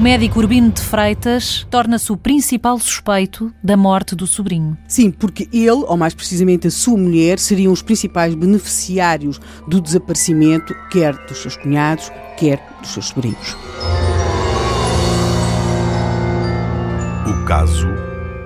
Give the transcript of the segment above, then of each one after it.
médico Urbino de Freitas torna-se o principal suspeito da morte do sobrinho. Sim, porque ele, ou mais precisamente a sua mulher, seriam os principais beneficiários do desaparecimento, quer dos seus cunhados, quer dos seus sobrinhos. O caso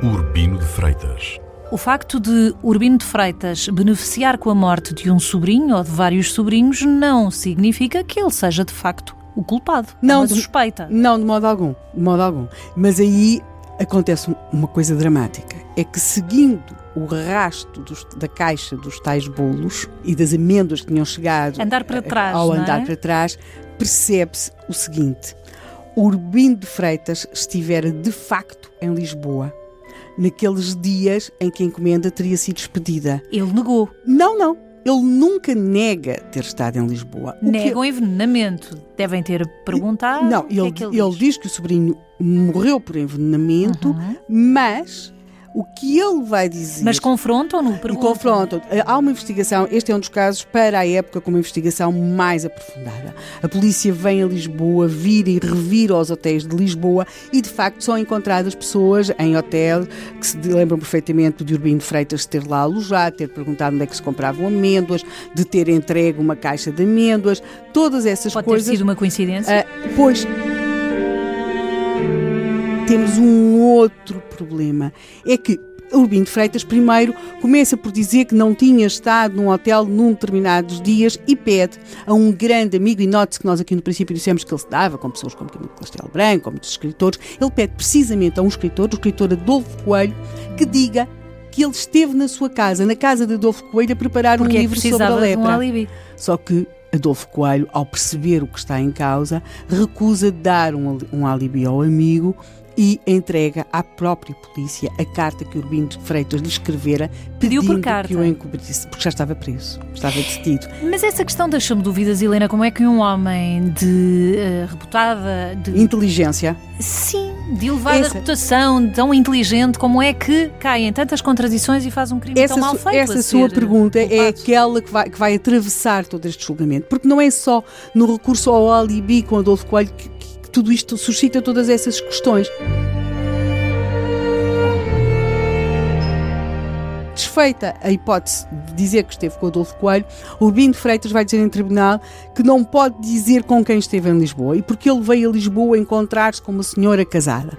Urbino de Freitas. O facto de Urbino de Freitas beneficiar com a morte de um sobrinho ou de vários sobrinhos não significa que ele seja de facto o culpado. É não, é suspeita. Não, de modo algum, de modo algum. Mas aí acontece uma coisa dramática. É que seguindo o rasto dos, da caixa dos tais bolos e das amêndoas que tinham chegado andar para trás, ao andar é? para trás, percebe-se o seguinte: Urbino de Freitas estivera de facto em Lisboa naqueles dias em que a encomenda teria sido expedida. Ele negou. Não, não. Ele nunca nega ter estado em Lisboa. Nega um envenenamento. Devem ter perguntado. Não, ele, é ele, ele diz? diz? que o sobrinho morreu por envenenamento, uhum. mas o que ele vai dizer. Mas confrontam-no? Confrontam. Há uma investigação, este é um dos casos para a época com uma investigação mais aprofundada. A polícia vem a Lisboa, vira e revira os hotéis de Lisboa e de facto são encontradas pessoas em hotel que se lembram perfeitamente de Urbino Freitas ter lá alojado, ter perguntado onde é que se compravam amêndoas, de ter entregue uma caixa de amêndoas, todas essas Pode coisas. Pode ter sido uma coincidência? Uh, pois temos um outro problema. É que Urbino de Freitas, primeiro, começa por dizer que não tinha estado num hotel num determinados dias e pede a um grande amigo, e note-se que nós aqui no princípio dissemos que ele se dava com pessoas como Camilo Castelo Branco, com muitos escritores, ele pede precisamente a um escritor, o escritor Adolfo Coelho, que diga que ele esteve na sua casa, na casa de Adolfo Coelho, a preparar Porque um livro sobre a lepra. Um Só que Adolfo Coelho, ao perceber o que está em causa, recusa dar um, um alibi ao amigo e entrega à própria polícia a carta que Urbino de Freitas lhe escrevera pedindo por carta. que o encobrisse, porque já estava preso, estava detido. Mas essa questão deixa-me dúvidas, Helena, como é que um homem de uh, reputada... De... Inteligência. Sim, de elevada essa... reputação, tão inteligente, como é que cai em tantas contradições e faz um crime essa tão mal feito? Essa sua pergunta culpado. é aquela que vai, que vai atravessar todo este julgamento, porque não é só no recurso ao alibi com Adolfo Coelho que tudo isto suscita todas essas questões. Desfeita a hipótese de dizer que esteve com o Adolfo Coelho, Urbino Freitas vai dizer em tribunal que não pode dizer com quem esteve em Lisboa e porque ele veio a Lisboa encontrar-se com uma senhora casada,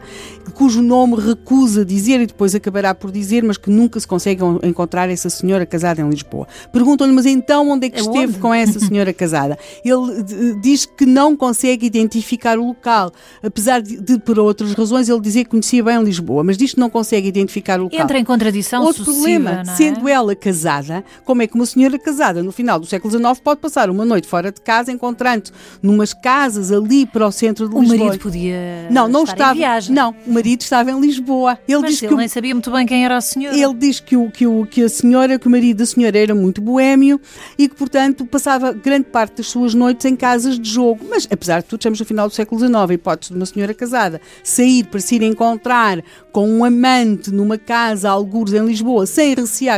cujo nome recusa dizer e depois acabará por dizer, mas que nunca se consegue encontrar essa senhora casada em Lisboa. Perguntam-lhe, mas então onde é que esteve com essa senhora casada? Ele diz que não consegue identificar o local, apesar de, de, por outras razões, ele dizer que conhecia bem Lisboa, mas diz que não consegue identificar o local. Entra em contradição Outro problema, é? sendo ela casada, como é que uma senhora casada no final do século XIX pode passar uma noite fora de casa, encontrando numas casas ali para o centro de Lisboa. O marido podia não, não estava, em viagem. Não, o marido estava em Lisboa. Ele Mas diz ele que nem o, sabia muito bem quem era a senhora. Ele diz que, o, que, o, que a senhora, que o marido da senhora era muito boêmio e que, portanto, passava grande parte das suas noites em casas de jogo. Mas, apesar de tudo, estamos no final do século XIX, a hipótese de uma senhora casada sair para se ir encontrar com um amante numa casa, algures em Lisboa, sem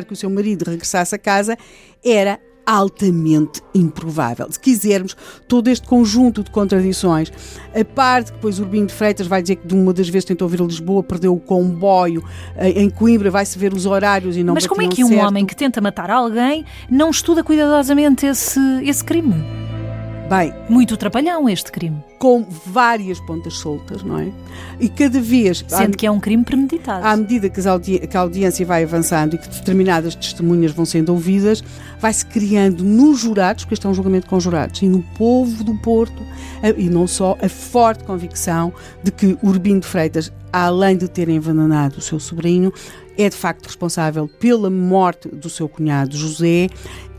que o seu marido regressasse a casa, era altamente improvável. Se quisermos, todo este conjunto de contradições, a parte que depois Urbino de Freitas vai dizer que de uma das vezes tentou vir a Lisboa, perdeu o comboio, eh, em Coimbra vai-se ver os horários e não Mas como é que um certo. homem que tenta matar alguém não estuda cuidadosamente esse, esse crime? Bem, muito trapalhão este crime. Com várias pontas soltas, não é? E cada vez. Sendo à, que é um crime premeditado. À medida que, audi que, a audiência vai avançando e que determinadas testemunhas vão sendo ouvidas, vai-se criando nos jurados, porque este é um julgamento com jurados, e no povo do Porto, e não só, a forte convicção de que Urbino de Freitas, além de ter envenenado o seu sobrinho, é de facto responsável pela morte do seu cunhado José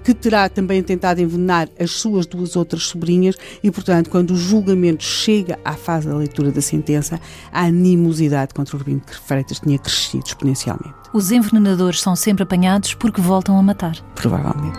que terá também tentado envenenar as suas duas outras sobrinhas e, portanto, quando o julgamento chega à fase da leitura da sentença, a animosidade contra o Urbino de Freitas tinha crescido exponencialmente. Os envenenadores são sempre apanhados porque voltam a matar. Provavelmente.